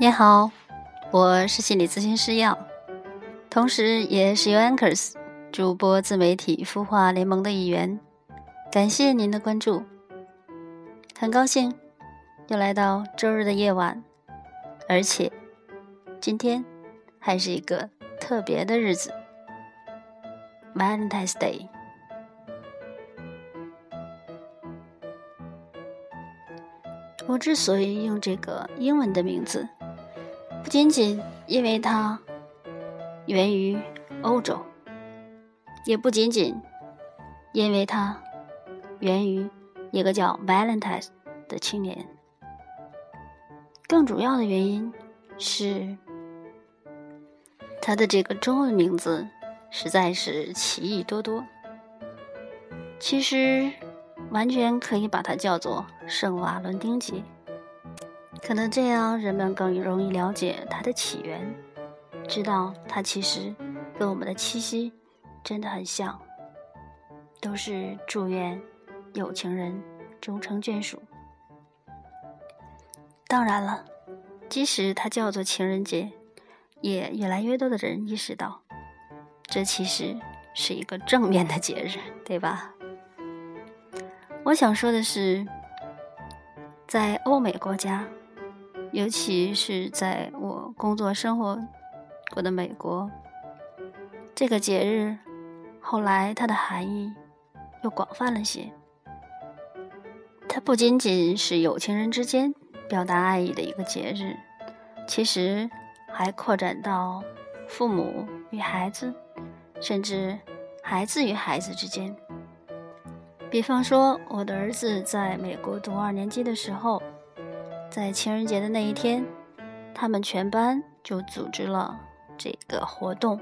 你好，我是心理咨询师耀，同时也是 u Anchors 主播自媒体孵化联盟的一员。感谢您的关注，很高兴又来到周日的夜晚，而且今天还是一个特别的日子 ——Valentine's Day。我之所以用这个英文的名字。不仅仅因为它源于欧洲，也不仅仅因为它源于一个叫 Valentine 的青年，更主要的原因是它的这个中文名字实在是奇异多多。其实，完全可以把它叫做圣瓦伦丁节。可能这样，人们更容易了解它的起源，知道它其实跟我们的七夕真的很像，都是祝愿有情人终成眷属。当然了，即使它叫做情人节，也越来越多的人意识到，这其实是一个正面的节日，对吧？我想说的是，在欧美国家。尤其是在我工作生活过的美国，这个节日后来它的含义又广泛了些。它不仅仅是有情人之间表达爱意的一个节日，其实还扩展到父母与孩子，甚至孩子与孩子之间。比方说，我的儿子在美国读二年级的时候。在情人节的那一天，他们全班就组织了这个活动，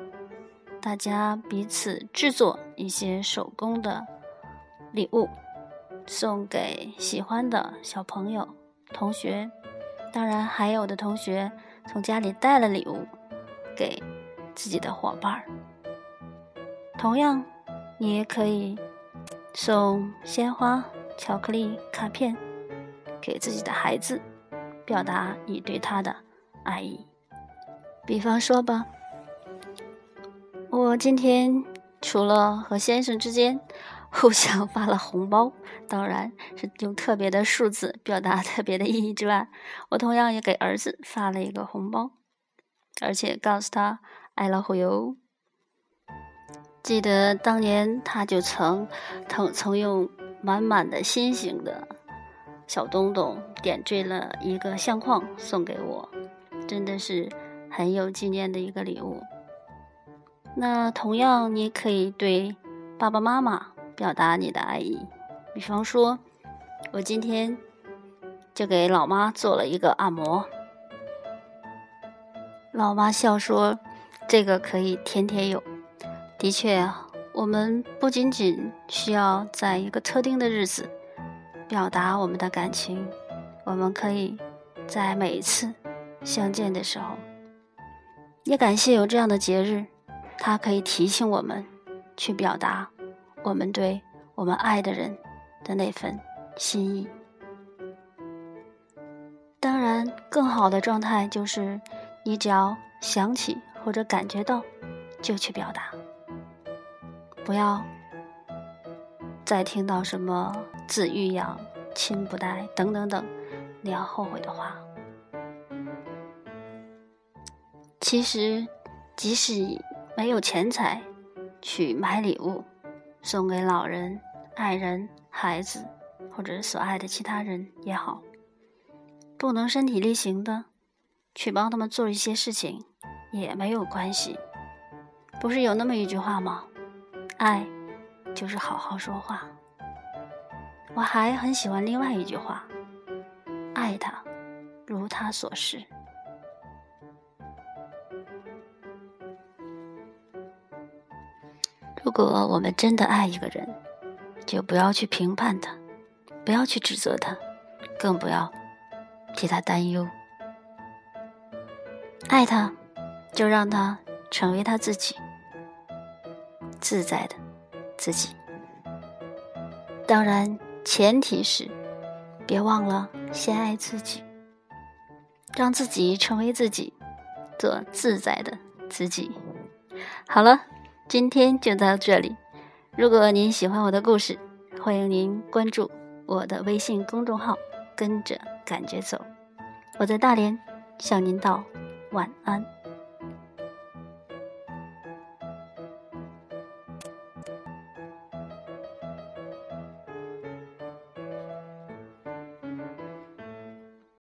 大家彼此制作一些手工的礼物，送给喜欢的小朋友、同学。当然，还有的同学从家里带了礼物给自己的伙伴儿。同样，你也可以送鲜花、巧克力、卡片给自己的孩子。表达你对他的爱意，比方说吧，我今天除了和先生之间互相发了红包，当然是用特别的数字表达特别的意义之外，我同样也给儿子发了一个红包，而且告诉他爱老虎哟。记得当年他就曾曾曾用满满的心形的。小东东点缀了一个相框送给我，真的是很有纪念的一个礼物。那同样，你可以对爸爸妈妈表达你的爱意，比方说，我今天就给老妈做了一个按摩。老妈笑说：“这个可以天天有。”的确啊，我们不仅仅需要在一个特定的日子。表达我们的感情，我们可以在每一次相见的时候，也感谢有这样的节日，它可以提醒我们去表达我们对我们爱的人的那份心意。当然，更好的状态就是你只要想起或者感觉到，就去表达，不要。再听到什么“子欲养，亲不待”等等等，你要后悔的话，其实即使没有钱财去买礼物送给老人、爱人、孩子或者所爱的其他人也好，不能身体力行的去帮他们做一些事情也没有关系。不是有那么一句话吗？爱。就是好好说话。我还很喜欢另外一句话：“爱他，如他所示。”如果我们真的爱一个人，就不要去评判他，不要去指责他，更不要替他担忧。爱他，就让他成为他自己，自在的。自己，当然前提是别忘了先爱自己。让自己成为自己，做自在的自己。好了，今天就到这里。如果您喜欢我的故事，欢迎您关注我的微信公众号，跟着感觉走。我在大连向您道晚安。